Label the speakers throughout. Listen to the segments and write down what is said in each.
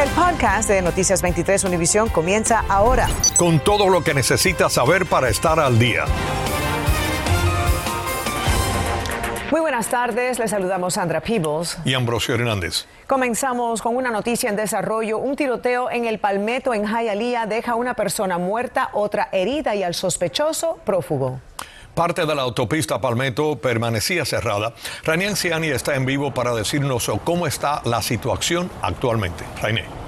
Speaker 1: El podcast de Noticias 23 Univisión comienza ahora.
Speaker 2: Con todo lo que necesitas saber para estar al día.
Speaker 1: Muy buenas tardes, les saludamos Sandra Peebles
Speaker 2: y Ambrosio Hernández.
Speaker 1: Comenzamos con una noticia en desarrollo. Un tiroteo en el Palmetto en Hialeah deja a una persona muerta, otra herida y al sospechoso prófugo.
Speaker 2: Parte de la autopista Palmetto permanecía cerrada. Rainier Ciani está en vivo para decirnos cómo está la situación actualmente. Rainier.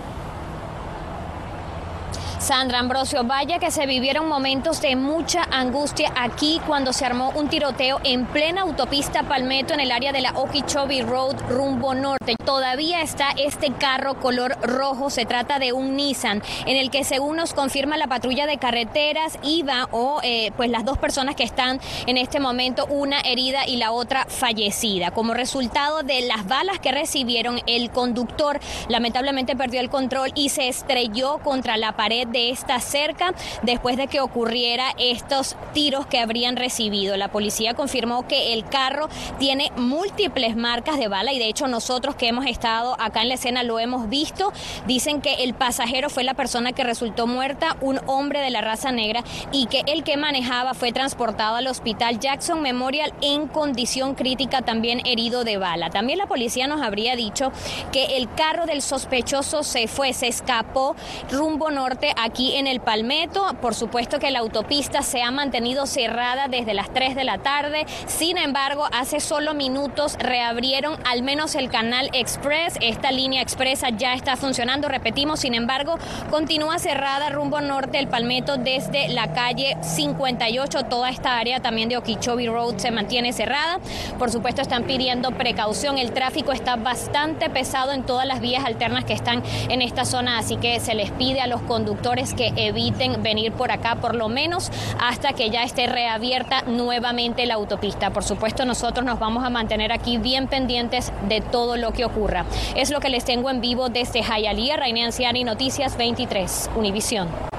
Speaker 3: Sandra Ambrosio, vaya que se vivieron momentos de mucha angustia aquí cuando se armó un tiroteo en plena autopista Palmetto en el área de la Okeechobee Road rumbo norte. Todavía está este carro color rojo, se trata de un Nissan en el que según nos confirma la patrulla de carreteras iba o eh, pues las dos personas que están en este momento, una herida y la otra fallecida. Como resultado de las balas que recibieron, el conductor lamentablemente perdió el control y se estrelló contra la pared de esta cerca después de que ocurriera estos tiros que habrían recibido. La policía confirmó que el carro tiene múltiples marcas de bala y de hecho nosotros que hemos estado acá en la escena lo hemos visto. Dicen que el pasajero fue la persona que resultó muerta, un hombre de la raza negra y que el que manejaba fue transportado al hospital Jackson Memorial en condición crítica también herido de bala. También la policía nos habría dicho que el carro del sospechoso se fue, se escapó rumbo norte aquí en el Palmetto. Por supuesto que la autopista se ha mantenido cerrada desde las 3 de la tarde. Sin embargo, hace solo minutos reabrieron al menos el canal Express. Esta línea expresa ya está funcionando, repetimos. Sin embargo, continúa cerrada rumbo norte del Palmetto desde la calle 58. Toda esta área también de Okeechobee Road se mantiene cerrada. Por supuesto, están pidiendo precaución. El tráfico está bastante pesado en todas las vías alternas que están en esta zona, así que se les pide a los conductores que eviten venir por acá por lo menos hasta que ya esté reabierta nuevamente la autopista. Por supuesto, nosotros nos vamos a mantener aquí bien pendientes de todo lo que ocurra. Es lo que les tengo en vivo desde Hialeah, Reina Anciani, Noticias 23, Univisión.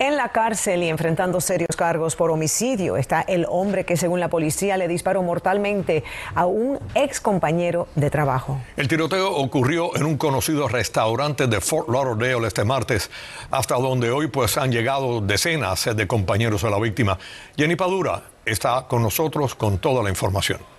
Speaker 1: En la cárcel y enfrentando serios cargos por homicidio está el hombre que según la policía le disparó mortalmente a un ex compañero de trabajo.
Speaker 2: El tiroteo ocurrió en un conocido restaurante de Fort Lauderdale este martes, hasta donde hoy pues han llegado decenas de compañeros de la víctima. Jenny Padura está con nosotros con toda la información.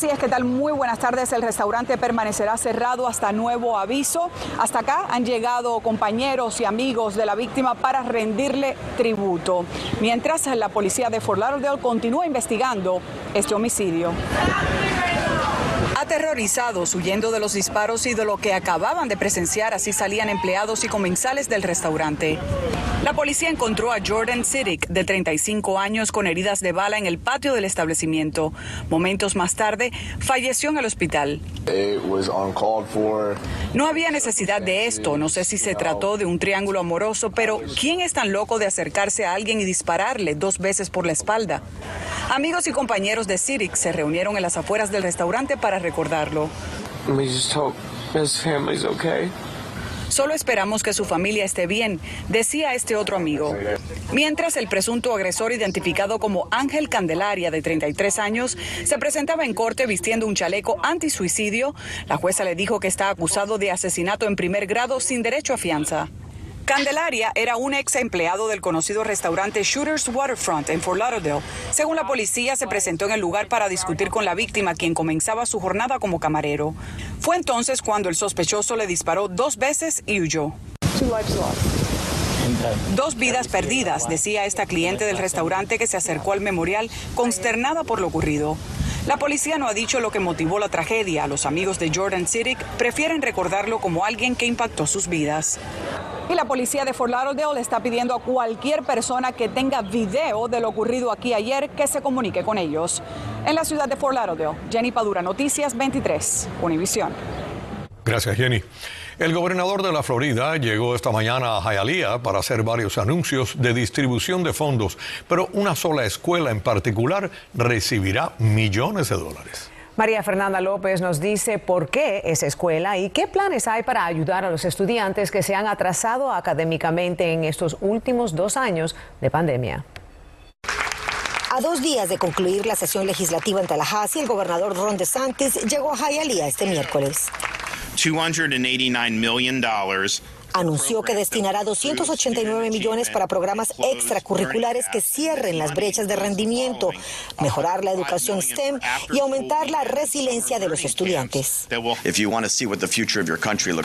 Speaker 4: Así es, que tal? Muy buenas tardes. El restaurante permanecerá cerrado hasta nuevo aviso. Hasta acá han llegado compañeros y amigos de la víctima para rendirle tributo. Mientras la policía de Fort Lauderdale continúa investigando este homicidio aterrorizados huyendo de los disparos y de lo que acababan de presenciar, así salían empleados y comensales del restaurante. La policía encontró a Jordan Siddick, de 35 años, con heridas de bala en el patio del establecimiento. Momentos más tarde, falleció en el hospital. No había necesidad de esto. No sé si se trató de un triángulo amoroso, pero ¿quién es tan loco de acercarse a alguien y dispararle dos veces por la espalda? Amigos y compañeros de Siddick se reunieron en las afueras del restaurante para recordar Solo esperamos que su familia esté bien, decía este otro amigo. Mientras el presunto agresor identificado como Ángel Candelaria, de 33 años, se presentaba en corte vistiendo un chaleco antisuicidio, la jueza le dijo que está acusado de asesinato en primer grado sin derecho a fianza. Candelaria era un ex empleado del conocido restaurante Shooters Waterfront en Fort Lauderdale. Según la policía, se presentó en el lugar para discutir con la víctima, quien comenzaba su jornada como camarero. Fue entonces cuando el sospechoso le disparó dos veces y huyó. Dos vidas perdidas, decía esta cliente del restaurante que se acercó al memorial consternada por lo ocurrido. La policía no ha dicho lo que motivó la tragedia. Los amigos de Jordan Siddick prefieren recordarlo como alguien que impactó sus vidas. Y la policía de Fort Lauderdale le está pidiendo a cualquier persona que tenga video de lo ocurrido aquí ayer que se comunique con ellos. En la ciudad de Fort Lauderdale, Jenny Padura, Noticias 23, Univisión.
Speaker 2: Gracias, Jenny. El gobernador de la Florida llegó esta mañana a Hialeah para hacer varios anuncios de distribución de fondos, pero una sola escuela en particular recibirá millones de dólares.
Speaker 1: María Fernanda López nos dice por qué esa escuela y qué planes hay para ayudar a los estudiantes que se han atrasado académicamente en estos últimos dos años de pandemia.
Speaker 5: A dos días de concluir la sesión legislativa en Tallahassee, el gobernador Ron DeSantis llegó a Hialeah este miércoles.
Speaker 6: $289 million
Speaker 5: anunció que destinará 289 millones para programas extracurriculares que cierren las brechas de rendimiento, mejorar la educación STEM y aumentar la resiliencia de los estudiantes.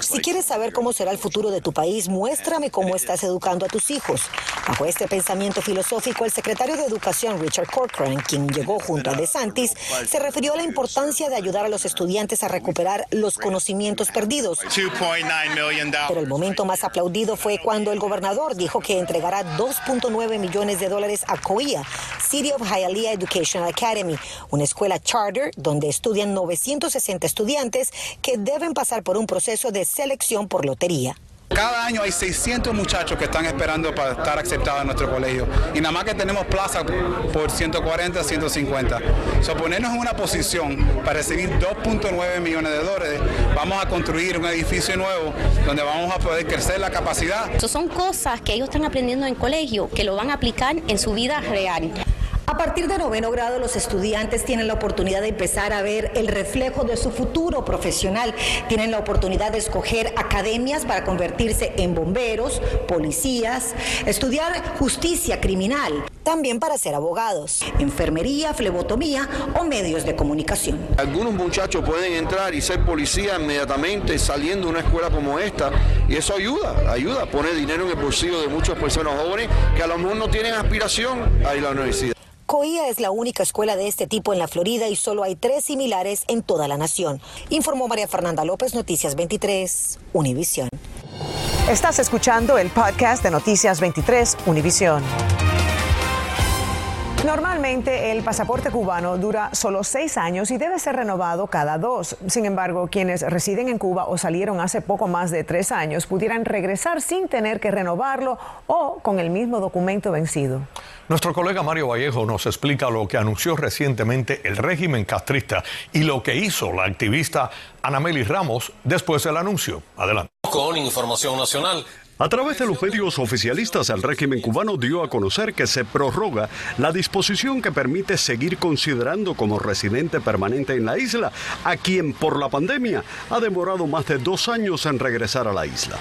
Speaker 5: Si quieres saber cómo será el futuro de tu país, muéstrame cómo estás educando a tus hijos. Bajo este pensamiento filosófico, el secretario de Educación Richard Corcoran, quien llegó junto a DeSantis, se refirió a la importancia de ayudar a los estudiantes a recuperar los conocimientos perdidos. Pero el momento más aplaudido fue cuando el gobernador dijo que entregará 2.9 millones de dólares a COIA, City of Hialeah Educational Academy, una escuela charter donde estudian 960 estudiantes que deben pasar por un proceso de selección por lotería.
Speaker 7: Cada año hay 600 muchachos que están esperando para estar aceptados en nuestro colegio y nada más que tenemos plaza por 140, 150. So, ponernos en una posición para recibir 2.9 millones de dólares, vamos a construir un edificio nuevo donde vamos a poder crecer la capacidad.
Speaker 8: son cosas que ellos están aprendiendo en colegio que lo van a aplicar en su vida real.
Speaker 5: A partir de noveno grado, los estudiantes tienen la oportunidad de empezar a ver el reflejo de su futuro profesional. Tienen la oportunidad de escoger academias para convertirse en bomberos, policías, estudiar justicia criminal, también para ser abogados, enfermería, flebotomía o medios de comunicación.
Speaker 9: Algunos muchachos pueden entrar y ser policía inmediatamente saliendo de una escuela como esta y eso ayuda, ayuda a poner dinero en el bolsillo de muchas personas jóvenes que a lo mejor no tienen aspiración a ir a la universidad.
Speaker 5: COIA es la única escuela de este tipo en la Florida y solo hay tres similares en toda la nación. Informó María Fernanda López, Noticias 23, Univisión.
Speaker 1: Estás escuchando el podcast de Noticias 23, Univisión. Normalmente el pasaporte cubano dura solo seis años y debe ser renovado cada dos. Sin embargo, quienes residen en Cuba o salieron hace poco más de tres años pudieran regresar sin tener que renovarlo o con el mismo documento vencido.
Speaker 2: Nuestro colega Mario Vallejo nos explica lo que anunció recientemente el régimen castrista y lo que hizo la activista Anameli Ramos después del anuncio. Adelante.
Speaker 10: Con información nacional.
Speaker 11: A través de los medios oficialistas, el régimen cubano dio a conocer que se prorroga la disposición que permite seguir considerando como residente permanente en la isla a quien por la pandemia ha demorado más de dos años en regresar a la isla.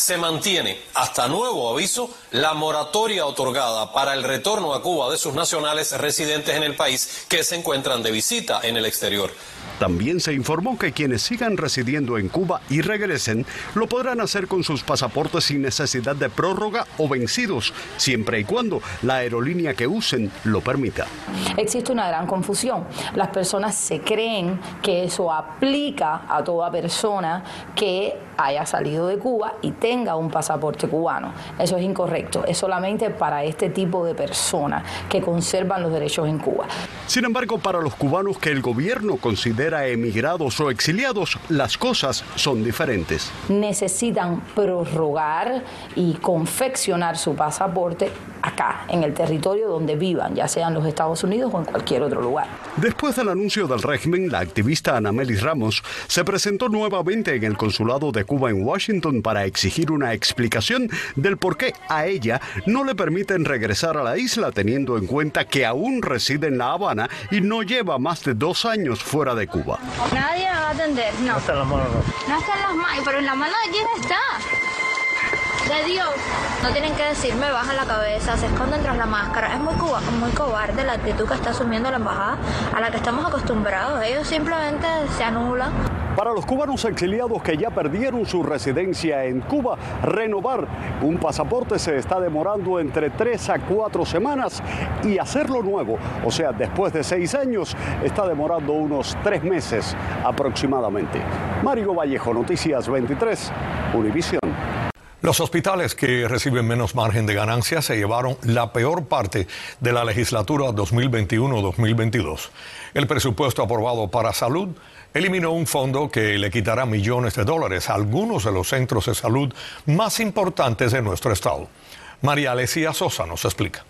Speaker 10: Se mantiene, hasta nuevo aviso, la moratoria otorgada para el retorno a Cuba de sus nacionales residentes en el país que se encuentran de visita en el exterior.
Speaker 11: También se informó que quienes sigan residiendo en Cuba y regresen lo podrán hacer con sus pasaportes sin necesidad de prórroga o vencidos, siempre y cuando la aerolínea que usen lo permita.
Speaker 12: Existe una gran confusión. Las personas se creen que eso aplica a toda persona que haya salido de Cuba y tenga un pasaporte cubano. Eso es incorrecto. Es solamente para este tipo de personas que conservan los derechos en Cuba.
Speaker 11: Sin embargo, para los cubanos que el gobierno considera emigrados o exiliados, las cosas son diferentes.
Speaker 12: Necesitan prorrogar y confeccionar su pasaporte acá, en el territorio donde vivan, ya sea en los Estados Unidos o en cualquier otro lugar.
Speaker 11: Después del anuncio del régimen, la activista Anamelis Ramos se presentó nuevamente en el consulado de Cuba en Washington para exigir una explicación del por qué a ella no le permiten regresar a la isla teniendo en cuenta que aún reside en La Habana y no lleva más de dos años fuera de Cuba.
Speaker 13: Nadie va a atender, no. No está en las manos. No, está en las manos, pero en la mano de quién está. De Dios. No tienen que decirme baja la cabeza, se esconden tras la máscara. Es muy, muy cobarde la actitud que está asumiendo la embajada a la que estamos acostumbrados. Ellos simplemente se anulan.
Speaker 11: Para los cubanos exiliados que ya perdieron su residencia en Cuba, renovar un pasaporte se está demorando entre tres a cuatro semanas y hacerlo nuevo, o sea, después de seis años, está demorando unos tres meses aproximadamente. Mario Vallejo, Noticias 23, Univisión.
Speaker 2: Los hospitales que reciben menos margen de ganancia se llevaron la peor parte de la legislatura 2021-2022. El presupuesto aprobado para salud eliminó un fondo que le quitará millones de dólares a algunos de los centros de salud más importantes de nuestro estado. María Alesia Sosa nos explica.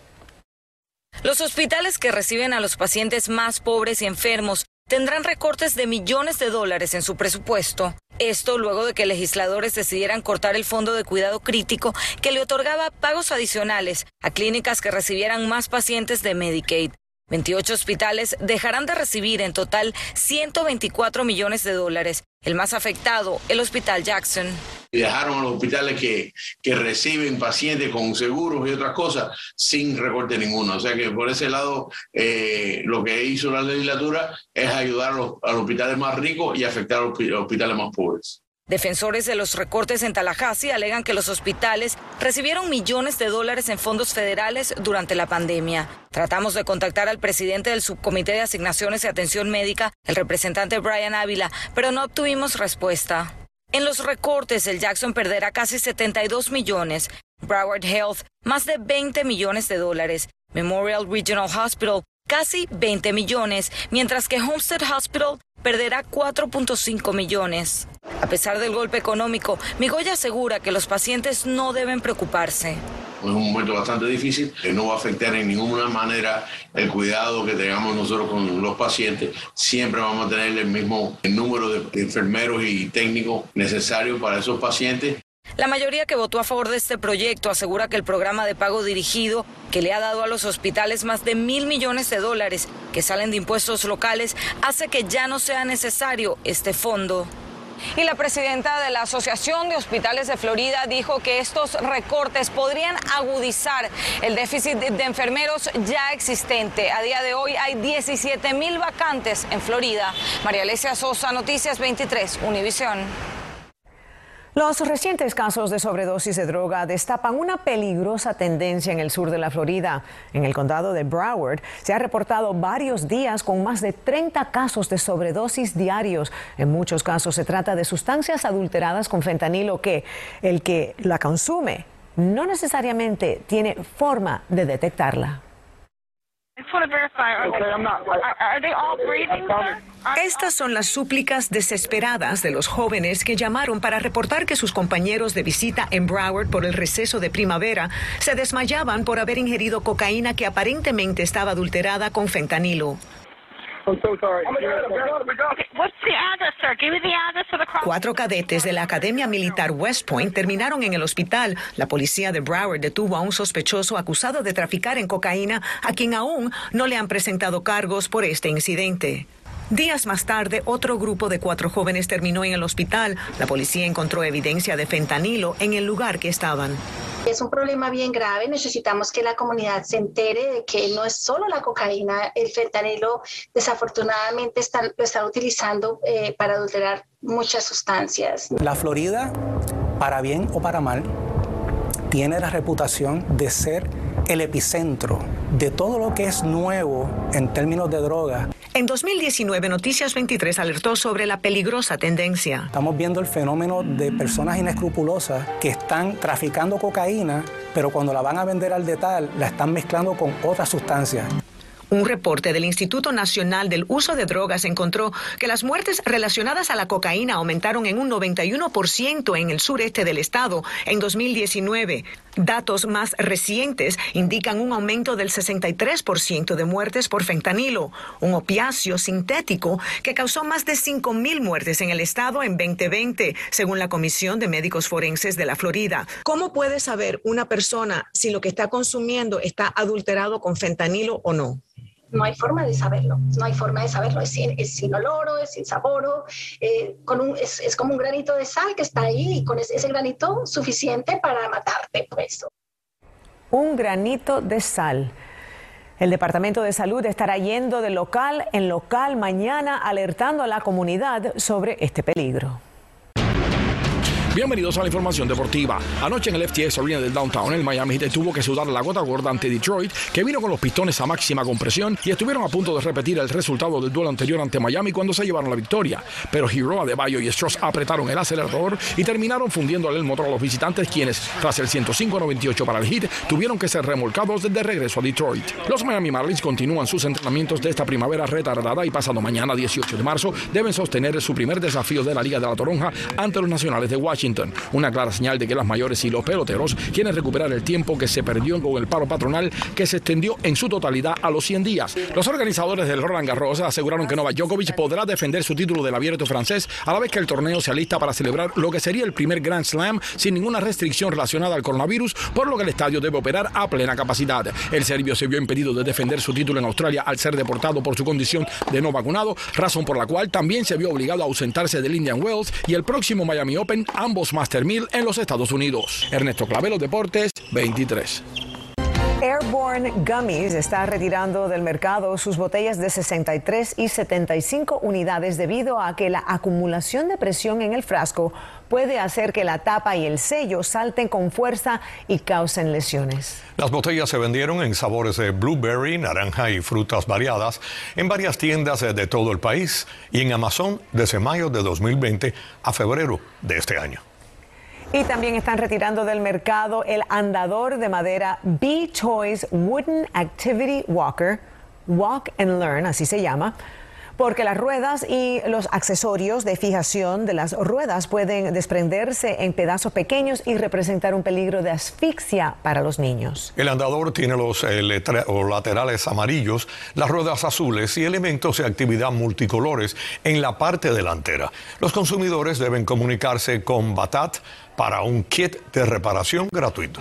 Speaker 14: Los hospitales que reciben a los pacientes más pobres y enfermos tendrán recortes de millones de dólares en su presupuesto. Esto luego de que legisladores decidieran cortar el fondo de cuidado crítico que le otorgaba pagos adicionales a clínicas que recibieran más pacientes de Medicaid. 28 hospitales dejarán de recibir en total 124 millones de dólares. El más afectado, el Hospital Jackson.
Speaker 6: Dejaron a los hospitales que, que reciben pacientes con seguros y otras cosas sin recorte ninguno. O sea que por ese lado eh, lo que hizo la legislatura es ayudar a los, a los hospitales más ricos y afectar a los hospitales más pobres.
Speaker 14: Defensores de los recortes en Tallahassee alegan que los hospitales recibieron millones de dólares en fondos federales durante la pandemia. Tratamos de contactar al presidente del Subcomité de Asignaciones y Atención Médica, el representante Brian Ávila, pero no obtuvimos respuesta. En los recortes, el Jackson perderá casi 72 millones, Broward Health más de 20 millones de dólares, Memorial Regional Hospital casi 20 millones, mientras que Homestead Hospital perderá 4.5 millones. A pesar del golpe económico, Migoya asegura que los pacientes no deben preocuparse.
Speaker 6: Es un momento bastante difícil que no va a afectar en ninguna manera el cuidado que tengamos nosotros con los pacientes. Siempre vamos a tener el mismo número de enfermeros y técnicos necesarios para esos pacientes.
Speaker 14: La mayoría que votó a favor de este proyecto asegura que el programa de pago dirigido, que le ha dado a los hospitales más de mil millones de dólares que salen de impuestos locales, hace que ya no sea necesario este fondo. Y la presidenta de la Asociación de Hospitales de Florida dijo que estos recortes podrían agudizar el déficit de enfermeros ya existente. A día de hoy hay 17 mil vacantes en Florida. María Alesia Sosa, Noticias 23, Univisión.
Speaker 1: Los recientes casos de sobredosis de droga destapan una peligrosa tendencia en el sur de la Florida. En el condado de Broward se ha reportado varios días con más de 30 casos de sobredosis diarios. En muchos casos se trata de sustancias adulteradas con fentanilo que el que la consume no necesariamente tiene forma de detectarla. Estas son las súplicas desesperadas de los jóvenes que llamaron para reportar que sus compañeros de visita en Broward por el receso de primavera se desmayaban por haber ingerido cocaína que aparentemente estaba adulterada con fentanilo. Cuatro cadetes de la Academia Militar West Point terminaron en el hospital. La policía de Broward detuvo a un sospechoso acusado de traficar en cocaína, a quien aún no le han presentado cargos por este incidente. Días más tarde, otro grupo de cuatro jóvenes terminó en el hospital. La policía encontró evidencia de fentanilo en el lugar que estaban.
Speaker 15: Es un problema bien grave. Necesitamos que la comunidad se entere de que no es solo la cocaína. El fentanilo, desafortunadamente, lo están utilizando eh, para adulterar muchas sustancias.
Speaker 16: La Florida, para bien o para mal, tiene la reputación de ser el epicentro de todo lo que es nuevo en términos de droga.
Speaker 1: En 2019, Noticias 23 alertó sobre la peligrosa tendencia.
Speaker 16: Estamos viendo el fenómeno de personas inescrupulosas que están traficando cocaína, pero cuando la van a vender al detal, la están mezclando con otras sustancias.
Speaker 1: Un reporte del Instituto Nacional del Uso de Drogas encontró que las muertes relacionadas a la cocaína aumentaron en un 91% en el sureste del estado en 2019. Datos más recientes indican un aumento del 63% de muertes por fentanilo, un opiáceo sintético que causó más de 5.000 muertes en el estado en 2020, según la Comisión de Médicos Forenses de la Florida. ¿Cómo puede saber una persona si lo que está consumiendo está adulterado con fentanilo o no?
Speaker 15: No hay forma de saberlo, no hay forma de saberlo, es sin, es es sin sabor, eh, es, como un granito de sal que está ahí y con ese, ese granito suficiente para matarte, pues.
Speaker 1: Un granito de sal. El Departamento de Salud estará yendo de local en local mañana alertando a la comunidad sobre este peligro.
Speaker 17: Bienvenidos a la información deportiva. Anoche en el FTX Arena del Downtown, el Miami Heat tuvo que sudar la gota gorda ante Detroit, que vino con los pistones a máxima compresión y estuvieron a punto de repetir el resultado del duelo anterior ante Miami cuando se llevaron la victoria. Pero Hero, Adebayo y Strauss apretaron el acelerador y terminaron fundiendo el motor a los visitantes, quienes, tras el 105-98 para el Heat, tuvieron que ser remolcados de regreso a Detroit. Los Miami Marlins continúan sus entrenamientos de esta primavera retardada y pasado mañana, 18 de marzo, deben sostener su primer desafío de la Liga de la Toronja ante los Nacionales de Washington Una clara señal de que las mayores y los peloteros quieren recuperar el tiempo que se perdió con el paro patronal que se extendió en su totalidad a los 100 días. Los organizadores del Roland Garros aseguraron que Novak Djokovic podrá defender su título del abierto francés a la vez que el torneo se alista para celebrar lo que sería el primer Grand Slam sin ninguna restricción relacionada al coronavirus, por lo que el estadio debe operar a plena capacidad. El serbio se vio impedido de defender su título en Australia al ser deportado por su condición de no vacunado, razón por la cual también se vio obligado a ausentarse del Indian Wells y el próximo Miami Open, Master 1000 en los Estados Unidos. Ernesto Clavelo Deportes 23.
Speaker 1: Airborne Gummies está retirando del mercado sus botellas de 63 y 75 unidades debido a que la acumulación de presión en el frasco puede hacer que la tapa y el sello salten con fuerza y causen lesiones.
Speaker 2: Las botellas se vendieron en sabores de blueberry, naranja y frutas variadas en varias tiendas de todo el país y en Amazon desde mayo de 2020 a febrero de este año.
Speaker 1: Y también están retirando del mercado el andador de madera B-Toys Wooden Activity Walker, Walk and Learn, así se llama, porque las ruedas y los accesorios de fijación de las ruedas pueden desprenderse en pedazos pequeños y representar un peligro de asfixia para los niños.
Speaker 2: El andador tiene los eh, laterales amarillos, las ruedas azules y elementos de actividad multicolores en la parte delantera. Los consumidores deben comunicarse con Batat para un kit de reparación gratuito.